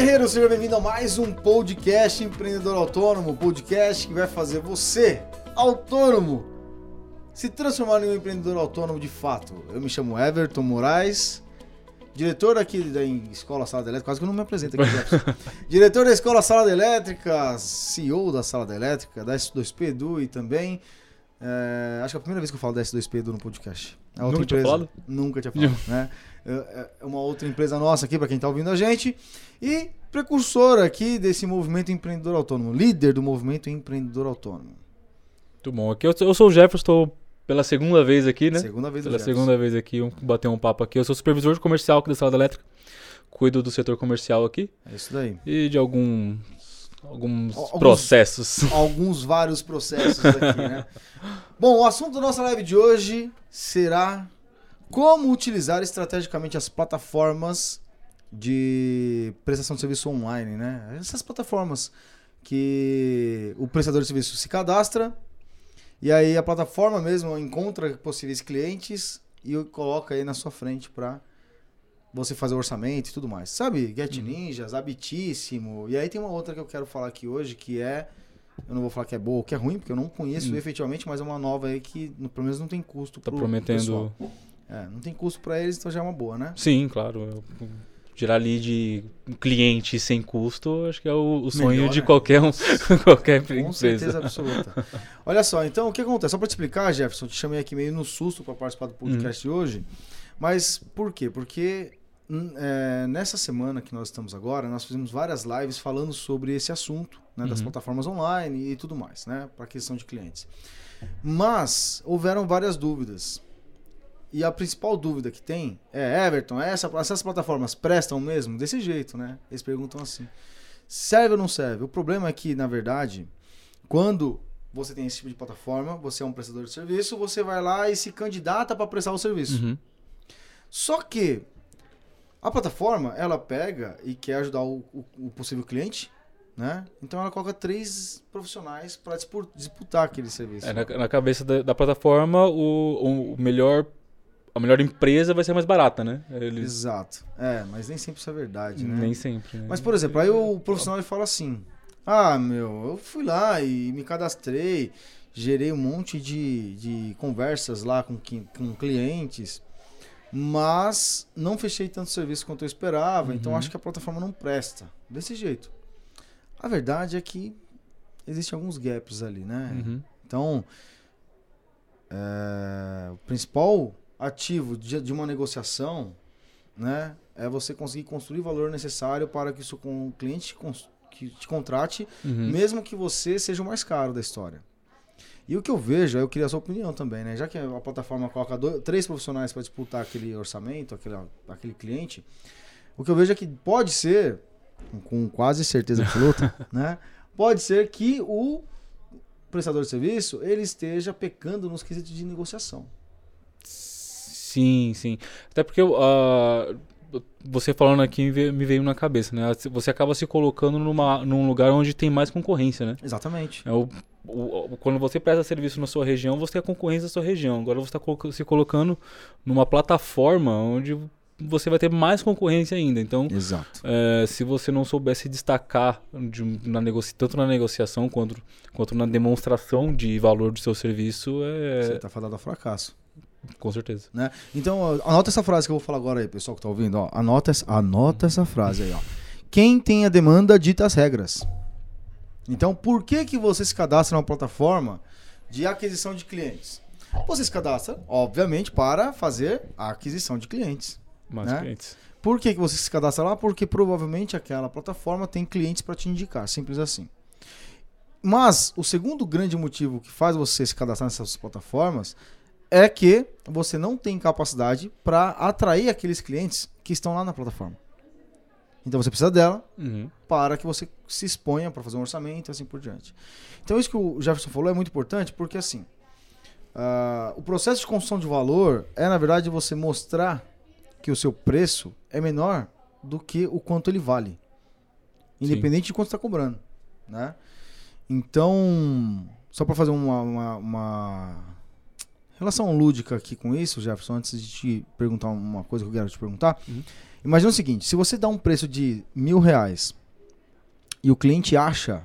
guerreiro, seja bem-vindo a mais um podcast Empreendedor Autônomo, podcast que vai fazer você, autônomo, se transformar em um empreendedor autônomo de fato. Eu me chamo Everton Moraes, diretor aqui da Escola Sala Elétrica, quase que eu não me apresento aqui, diretor da Escola Sala Elétrica, CEO da Sala Elétrica, da S2P Edu e também. É, acho que é a primeira vez que eu falo da S2P Edu no podcast. É outra Nunca tinha falado? Nunca tinha falado, né? É é uma outra empresa nossa aqui, para quem tá ouvindo a gente. E precursor aqui desse movimento empreendedor autônomo, líder do movimento empreendedor autônomo. Muito bom. Aqui eu, eu sou o Jefferson, estou pela segunda vez aqui, né? Segunda vez do Pela segunda vez aqui, um, bater um papo aqui. Eu sou supervisor de comercial aqui da Sala da Elétrica. Cuido do setor comercial aqui É isso daí. e de algum, alguns Alguns- processos. Alguns vários processos aqui, né? Bom, o assunto da nossa live de hoje será como utilizar estrategicamente as plataformas de prestação de serviço online, né? Essas plataformas que o prestador de serviço se cadastra e aí a plataforma mesmo encontra possíveis clientes e coloca aí na sua frente para você fazer orçamento e tudo mais. Sabe? Get Ninjas, Habitíssimo. E aí tem uma outra que eu quero falar aqui hoje que é eu não vou falar que é boa ou que é ruim, porque eu não conheço Hum. efetivamente, mas é uma nova aí que no- pelo menos não tem custo Tá pro prometendo. pessoal. É, não tem custo para eles, então já é uma boa, né? Sim, claro. eu- Gerar lead cliente sem custo, acho que é o, o sonho Melhor, de né? qualquer um, qualquer Com empresa. certeza absoluta. Olha só, então o que acontece? Só para te explicar, Jefferson, te chamei aqui meio no susto para participar do podcast de hoje. Mas por quê? Porque hum, é, nessa semana que nós estamos agora, nós fizemos várias lives falando sobre esse assunto, né, das Uhum. plataformas online e tudo mais, né, para aquisição de clientes. Mas houveram várias dúvidas. E a principal dúvida que tem é, Everton, essa, essas plataformas prestam mesmo? Desse jeito, né? Eles perguntam assim. Serve ou não serve? O problema é que, na verdade, quando você tem esse tipo de plataforma, você é um prestador de serviço, você vai lá e se candidata para prestar o serviço. Uhum. Só que a plataforma, ela pega e quer ajudar o, o- o possível cliente, né? Então ela coloca três profissionais para disputar aquele serviço. É, na, na cabeça da, da plataforma, o, o melhor, a melhor empresa vai ser mais barata, né? Eles, Exato. É, mas nem sempre isso é verdade, né? Nem sempre. né? Mas, por exemplo, aí o profissional ele fala assim: Ah, meu, eu fui lá e me cadastrei, gerei um monte de, de conversas lá com, com clientes, mas não fechei tanto serviço quanto eu esperava, então Uhum. acho que a plataforma não presta. Desse jeito. A verdade é que existem alguns gaps ali, né? Uhum. Então, é, o principal ativo de, de uma negociação, né, é você conseguir construir o valor necessário para que o seu cliente que te contrate, Uhum. mesmo que você seja o mais caro da história. E o que eu vejo, eu queria a sua opinião também, né? Já que a plataforma coloca dois, três profissionais para disputar aquele orçamento, aquele, aquele cliente, o que eu vejo é que pode ser, com quase certeza absoluta, né? Pode ser que o prestador de serviço ele esteja pecando nos quesitos de negociação. Sim, sim. Até porque ah, você falando aqui me veio- na cabeça, né? Você acaba se colocando numa, num lugar onde tem mais concorrência, né? Exatamente. É o, o- quando você presta serviço na sua região, você tem a concorrência da sua região. Agora você está se colocando numa plataforma onde você vai ter mais concorrência ainda. Então, é, se você não souber se destacar de na negocia, tanto na negociação quanto, quanto na demonstração de valor do seu serviço, Você é, está fadado ao fracasso. Com certeza. né? Então, ó, anota essa frase que eu vou falar agora aí, pessoal que tá ouvindo. Ó. Anota, essa- anota essa frase aí, ó. Quem tem a demanda dita as regras. Então, por que que você se cadastra numa plataforma de aquisição de clientes? Você se cadastra, obviamente, para fazer a aquisição de clientes. Mais Né? clientes. Por que, que você se cadastra lá? Porque provavelmente aquela plataforma tem clientes para te indicar, simples assim. Mas o segundo grande motivo que faz você se cadastrar nessas plataformas é que você não tem capacidade para atrair aqueles clientes que estão lá na plataforma. Então você precisa dela Uhum. para que você se exponha para fazer um orçamento e assim por diante. Então isso que o Jefferson falou é muito importante porque assim, ah, o processo de construção de valor é na verdade você mostrar que o seu preço é menor do que o quanto ele vale, independente de quanto está cobrando, né? Então, só para fazer uma, uma, uma relação lúdica aqui com isso, Jefferson, antes de te perguntar uma coisa que eu quero te perguntar, Uhum. Imagina o seguinte: se você dá um preço de mil reais e o cliente acha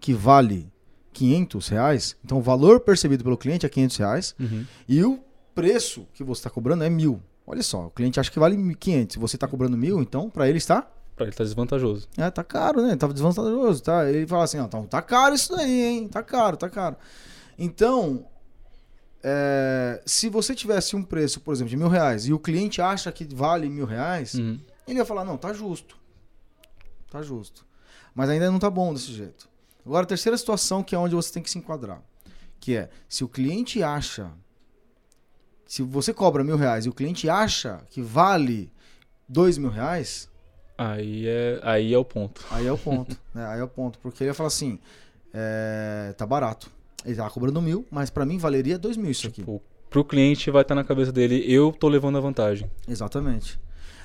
que vale 500 reais, então o valor percebido pelo cliente é 500 reais Uhum. e o preço que você está cobrando é mil. Olha só, o cliente acha que vale 500, você está cobrando mil, então para ele está Pra ele tá desvantajoso. é, tá caro, né? Tá desvantajoso, tá? Ele fala assim, ó, tá, tá caro isso daí, hein? Tá caro, tá caro. Então, é, se você tivesse um preço, por exemplo, de mil reais e o cliente acha que vale mil reais, Uhum. ele ia falar, não, tá justo. Tá justo. Mas ainda não tá bom desse jeito. Agora, a terceira situação que é onde você tem que se enquadrar. Que é, se o cliente acha... Se você cobra mil reais e o cliente acha que vale dois mil reais... Aí, é, aí é o ponto. Aí é o ponto, né? Aí é o ponto. Porque ele ia falar assim, é, tá barato. Ele tava cobrando mil, mas pra mim valeria dois mil isso aqui. Tipo, pro cliente vai estar na cabeça dele, eu tô levando a vantagem. Exatamente.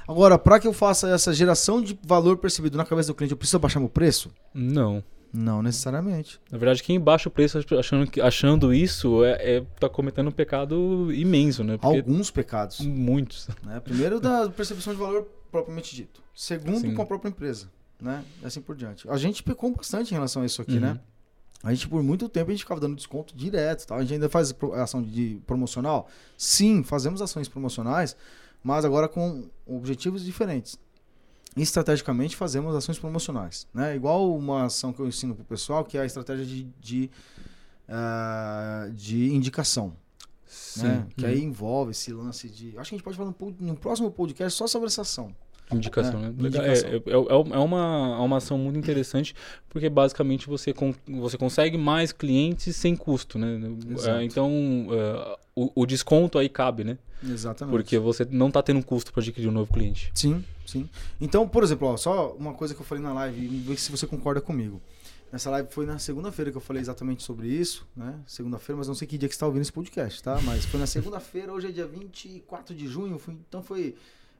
Agora, para que eu faça essa geração de valor percebido na cabeça do cliente, eu preciso baixar meu preço? Não. Não necessariamente. Na verdade, quem baixa o preço achando, achando isso é, é- tá cometendo um pecado imenso, né? Porque Alguns pecados. muitos. Né? Primeiro, da percepção de valor propriamente dito. Segundo, Sim. com a própria empresa. Né? E assim por diante. A gente pecou bastante em relação a isso aqui, Uhum. né? A gente, por muito tempo, a gente ficava dando desconto direto. Tá? A gente ainda faz ação de promocional? Sim, fazemos ações promocionais, mas agora com objetivos diferentes. Estrategicamente, fazemos ações promocionais. Né? Igual uma ação que eu ensino para o pessoal, que é a estratégia de, de, ah, de indicação. Sim. né? Que Uhum. aí envolve esse lance de. Acho que a gente pode falar no, pod- no próximo podcast só sobre essa ação. Indicação, É, né? Indicação. É, é, é, é uma, é uma ação muito interessante, porque basicamente você, con- você consegue mais clientes sem custo, né? É, então, é, o, o desconto aí cabe, né? Exatamente. Porque você não tá tendo custo para adquirir um novo cliente. Sim, sim. Então, por exemplo, ó, só uma coisa que eu falei na live, ver se você concorda comigo. Nessa live foi na segunda-feira que eu falei exatamente sobre isso, né? Segunda-feira, mas não sei que dia que você está ouvindo esse podcast, tá? Mas foi na segunda-feira, hoje é dia 24 de junho, foi, então foi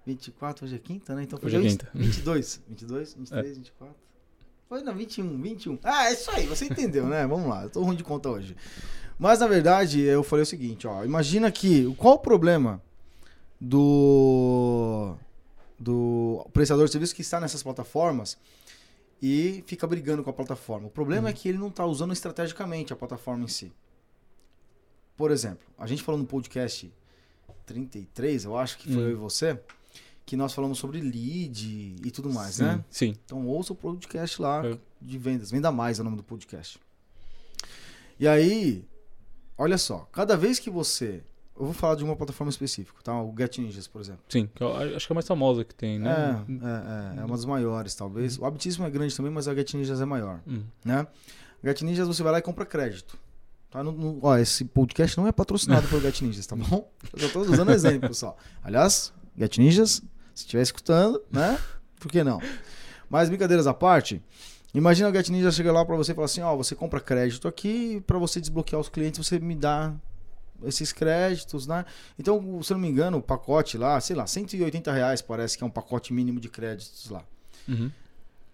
24, hoje é quinta, né? Então foi Hoje é quinta. 22, 22, 23, 24. Foi na 21, 21. Ah, é isso aí, você entendeu, né? Vamos lá, eu tô ruim de conta hoje. Mas na verdade, eu falei o seguinte, ó, imagina que qual o problema do do prestador de serviço que está nessas plataformas e fica brigando com a plataforma. O problema é que ele não está usando estrategicamente a plataforma em si. Por exemplo, a gente falou no podcast 33, eu acho que foi Hum. eu e você, que nós falamos sobre lead e tudo mais, sim, né? Sim. Então ouça o podcast lá É. de vendas. Venda Mais é o nome do podcast. E aí, olha só, cada vez que você. Eu vou falar de uma plataforma específica, tá? O Get Ninjas, por exemplo. Sim. que eu acho que é a mais famosa que tem, É, né? é, é, é uma das maiores, talvez. O Habitismo é grande também, mas a Get Ninjas é maior, Hum. né? Get Ninjas você vai lá e compra crédito. Tá? Não- não- ó, esse podcast não é patrocinado pelo Get Ninjas, tá bom? Eu só tô usando exemplo, pessoal. Aliás, Get Ninjas, se estiver escutando, né? Por que não? Mas brincadeiras à parte, imagina o Get Ninja chega lá pra você e fala assim, ó, você compra crédito aqui, pra você desbloquear os clientes, você me dá esses créditos, né? Então, se eu não me engano, o pacote lá, sei lá, 180 reais parece que é um pacote mínimo de créditos lá. Uhum.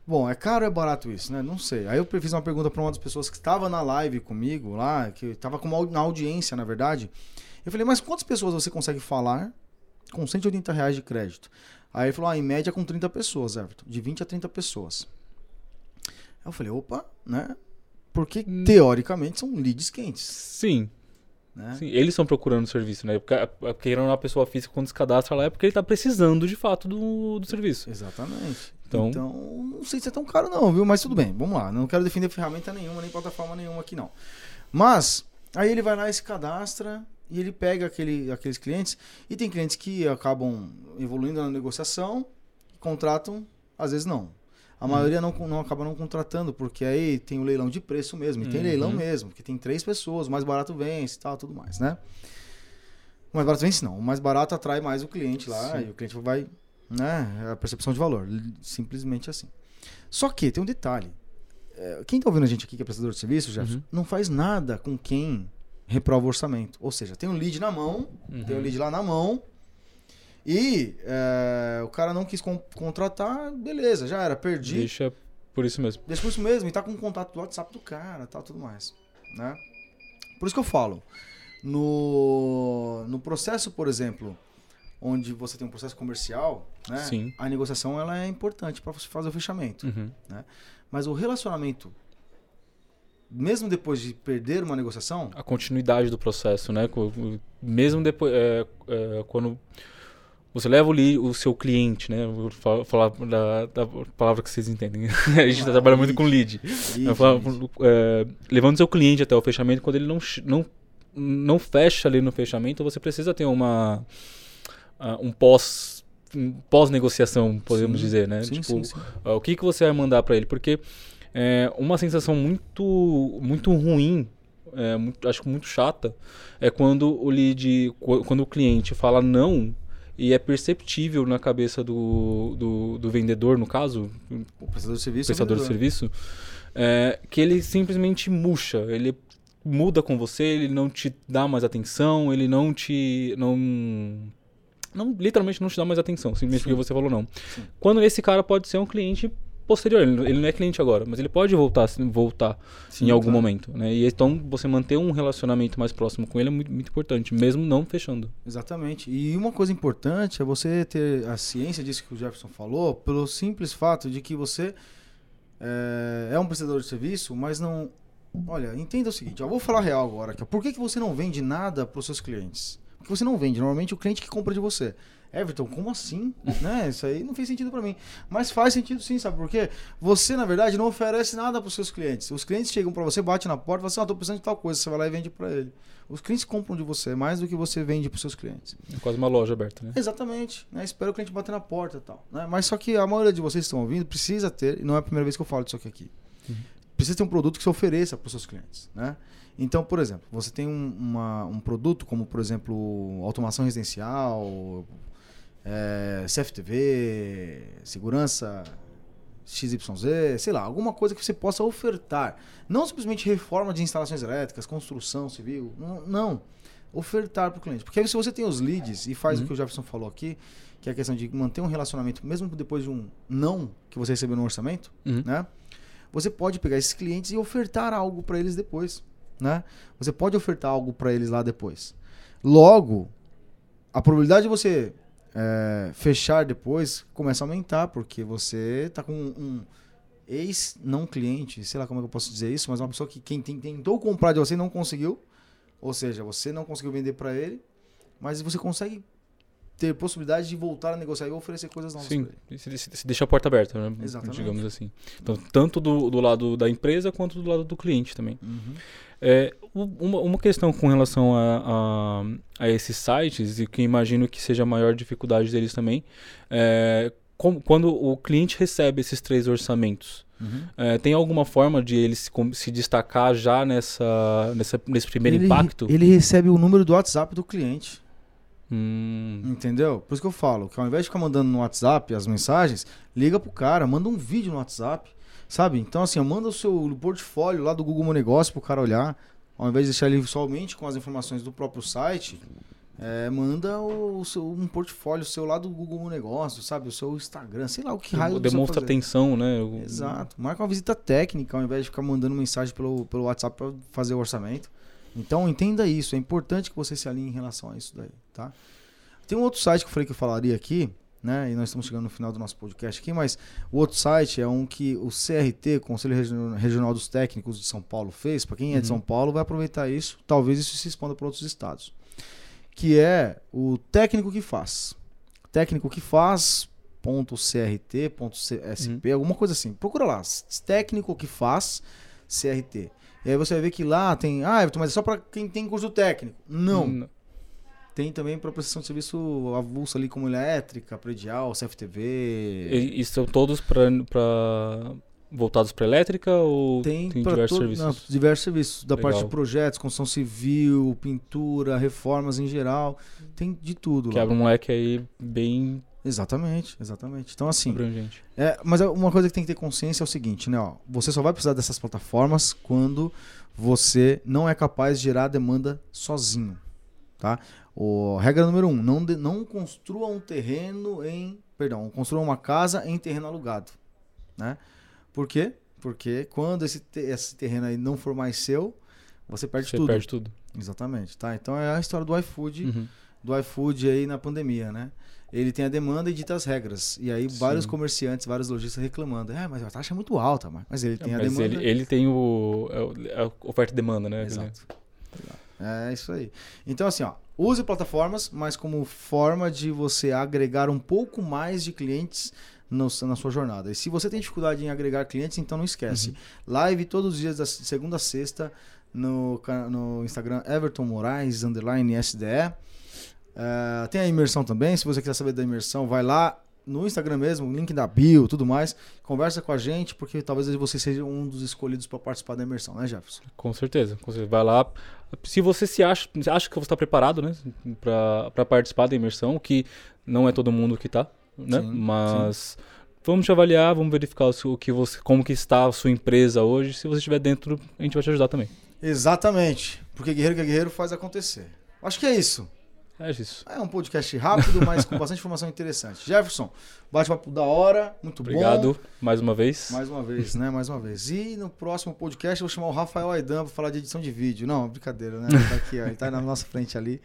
Bom, é caro ou é barato isso, né? Não sei. Aí eu fiz uma pergunta pra uma das pessoas que estava na live comigo lá, que estava com uma, au- na audiência, na verdade. Eu falei, mas quantas pessoas você consegue falar com 180 reais de crédito? Aí ele falou, ah, em média com 30 pessoas, Everton. De 20 a 30 pessoas. Aí eu falei, opa, né? Porque, Hum. teoricamente, são leads quentes, Sim, né? sim. Eles estão procurando serviço, né? Porque, porque uma pessoa física quando se cadastra lá é porque ele tá precisando de fato do, do serviço. Exatamente. Então- Então... não sei se é tão caro não, viu? Mas tudo bem, vamos lá. Não quero defender ferramenta nenhuma, nem plataforma nenhuma aqui não. Mas, aí ele vai lá e se cadastra e ele pega aquele, aqueles clientes e tem clientes que acabam evoluindo na negociação, contratam, às vezes não. A Uhum. maioria não, não acaba não contratando, porque aí tem o leilão de preço mesmo. E tem Uhum. leilão mesmo, porque tem três pessoas, o mais barato vence e tal, tudo mais, né? O mais barato vence não. O mais barato atrai mais o cliente lá Sim. e o cliente vai, né? É a percepção de valor. Simplesmente assim. Só que tem um detalhe. É, Quem tá ouvindo a gente aqui que é prestador de serviço, Jefferson, Uhum. não faz nada com quem reprova o orçamento. Ou seja, tem um lead na mão, Uhum. tem um lead lá na mão. E é, o cara não quis con- contratar, beleza, já era, perdi. Deixa por isso mesmo. Deixa por isso mesmo, e tá com o contato do WhatsApp do cara, tal, tudo mais, né? Por isso que eu falo, no, no processo, por exemplo, onde você tem um processo comercial, né? Sim. A negociação ela é importante para você fazer o fechamento. Uhum. Mas o relacionamento, mesmo depois de perder uma negociação, A continuidade do processo, né? O- Mesmo depois, é, é, quando você leva o, o seu cliente, né? Vou fa- falar da, da palavra que vocês entendem. A gente lá, trabalha muito lead. com lead. Lead, falo, lead. é, levando seu cliente até o fechamento, quando ele não, não, não fecha ali no fechamento, você precisa ter uma ah, um pós um pós-negociação, podemos Sim, dizer, né? sim, tipo, sim, ah, o que, que você vai mandar para ele? Porque é, uma sensação muito muito ruim, é, muito- acho que muito chata, é quando o lead, qu- quando o cliente fala não e é perceptível na cabeça do, do, do vendedor, no caso, O prestador de serviço. é prestador de serviço, é, que ele simplesmente murcha, ele muda com você, ele não te dá mais atenção, ele não te. não. não literalmente não te dá mais atenção, simplesmente Sim. porque você falou não. Sim. Quando esse cara pode ser um cliente posterior, ele, não é cliente agora, mas ele pode voltar, voltar Sim, em algum claro. momento. Né? E então você manter um relacionamento mais próximo com ele é muito, muito importante, mesmo não fechando. Exatamente. E uma coisa importante é você ter a ciência disso que o Jefferson falou, pelo simples fato de que você é, é um prestador de serviço, mas não. Olha, entenda o seguinte, eu vou falar real agora ó. Por que, que você não vende nada para os seus clientes? Porque você não vende, normalmente o cliente que compra de você. Everton, como assim? né? Isso aí não fez sentido para mim. Mas faz sentido sim, sabe por quê? Você, na verdade, não oferece nada para os seus clientes. Os clientes chegam para você, bate na porta e falam assim: ah, tô precisando de tal coisa. Você vai lá e vende para ele. Os clientes compram de você mais do que você vende para os seus clientes. É quase uma loja aberta, né? Exatamente, né? Espera o cliente bater na porta e tal. Né? Mas só que a maioria de vocês que estão ouvindo precisa ter, e não é a primeira vez que eu falo disso aqui, aqui. Uhum. precisa ter um produto que se ofereça para os seus clientes. Né? Então, por exemplo, você tem um, uma- um produto como, por exemplo, automação residencial, é, CFTV, segurança XYZ, sei lá, alguma coisa que você possa ofertar. Não simplesmente reforma de instalações elétricas, construção civil. Não. não. Ofertar para o cliente. Porque aí se você tem os leads e faz Uhum. o que o Jefferson falou aqui, que é a questão de manter um relacionamento, mesmo depois de um não que você recebeu no orçamento, Uhum. né? Você pode pegar esses clientes e ofertar algo para eles depois, né? Você pode ofertar algo para eles lá depois. Logo, a probabilidade de você é, fechar depois começa a aumentar, porque você está com um ex não cliente, sei lá como é que eu posso dizer isso, mas uma pessoa que quem tentou comprar de você não conseguiu, ou seja, você não conseguiu vender para ele, mas você consegue ter possibilidade de voltar a negociar e oferecer coisas novas Sim, se, se- se deixa a porta aberta, né? Exatamente. Digamos assim. Então, tanto do, do lado da empresa quanto do lado do cliente também. Uhum. É, uma, uma questão com relação a, a, a esses sites, e que imagino que seja a maior dificuldade deles também, é como- quando o cliente recebe esses três orçamentos, Uhum. é, tem alguma forma de ele se, se destacar já nessa, nessa, nesse primeiro ele, impacto? Ele recebe o número do WhatsApp do cliente. Hum, Entendeu? Por isso que eu falo, que ao invés de ficar mandando no WhatsApp as mensagens, liga pro cara, manda um vídeo no WhatsApp. Sabe? Então, assim, manda o seu portfólio lá do Google Meu Negócio pro cara olhar. Ao invés de deixar ele somente com as informações do próprio site, é, manda o, seu- um portfólio seu lá do Google Meu Negócio, sabe? O seu Instagram, sei lá o que raio vai demonstra atenção, né? O- Exato. Marca uma visita técnica ao invés de ficar mandando mensagem pelo, pelo WhatsApp para fazer o orçamento. Então entenda isso. É importante que você se alinhe em relação a isso daí, tá? Tem um outro site que eu falei que eu falaria aqui, né? E nós estamos chegando no final do nosso podcast aqui, mas o outro site é um que o CRT, Conselho Regional- dos Técnicos de São Paulo, fez. Para quem é de Uhum. São Paulo, vai aproveitar isso. Talvez isso se expanda para outros estados. Que é o técnico que faz. Técnico que faz. Ponto CRT, ponto CSP, alguma coisa assim. Procura lá. Técnico que faz CRT. E aí você vai ver que lá tem. Ah, Everton, mas é só para quem tem curso técnico. Não. Tem também para prestação de serviço avulsa ali, como elétrica, predial, CFTV. E, e são todos pra- voltados para elétrica ou Tem, tem para diversos todo- serviços? não, diversos serviços. Da Legal. parte de projetos, construção civil, pintura, reformas em geral. Tem de tudo Que lá. abre um leque aí bem Exatamente, exatamente. Então, assim. abrangente. É, mas é uma coisa que tem que ter consciência é o seguinte, né? Ó, você só vai precisar dessas plataformas quando você não é capaz de gerar demanda sozinho, tá? O, regra número um, não, de- não construa um terreno em... Perdão, construa uma casa em terreno alugado, né? Por quê? Porque quando esse, te- esse terreno aí não for mais seu, você perde Você tudo. perde tudo. Exatamente, tá? Então é a história do iFood Uhum. Do iFood aí na pandemia, né? Ele tem a demanda e dita as regras. E aí vários Sim. comerciantes, vários lojistas reclamando. É, mas a taxa é muito alta, mas- ele tem a Mas demanda. ele, ele tem o, é é a oferta e demanda, né? Exato. É isso aí. Então, assim, ó, use plataformas, mas como forma de você agregar um pouco mais de clientes no- na sua jornada. E se você tem dificuldade em agregar clientes, então não esquece. Live todos os dias, da segunda a sexta, no, no Instagram Everton Moraes, underline SDE. É, tem a imersão também. Se você quiser saber da imersão, vai lá no Instagram mesmo, link da bio, tudo mais. Conversa com a gente, porque talvez você seja um dos escolhidos para participar da imersão, né, Jefferson? Com certeza, com certeza. Vai lá. Se você se acha, acha que você está preparado, né, para participar da imersão, que não é todo mundo que tá, né? Sim, Mas vamos te avaliar, vamos verificar o que você, como que está a sua empresa hoje. Se você estiver dentro, a gente vai te ajudar também. Exatamente. Porque guerreiro que é guerreiro faz acontecer. Acho que é isso. É isso. É um podcast rápido, mas com bastante informação interessante. Jefferson, bate-papo da hora, muito Obrigado bom. mais uma vez. Mais uma vez, né? Mais uma vez. E no próximo podcast eu vou chamar o Rafael Aidan para falar de edição de vídeo. Não, brincadeira, né? Ele tá aqui, ó, ele tá na nossa frente ali.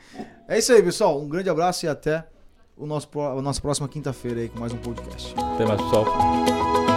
É isso aí, pessoal. Um grande abraço e até o nosso, a nossa próxima quinta-feira aí com mais um podcast. Até mais, pessoal.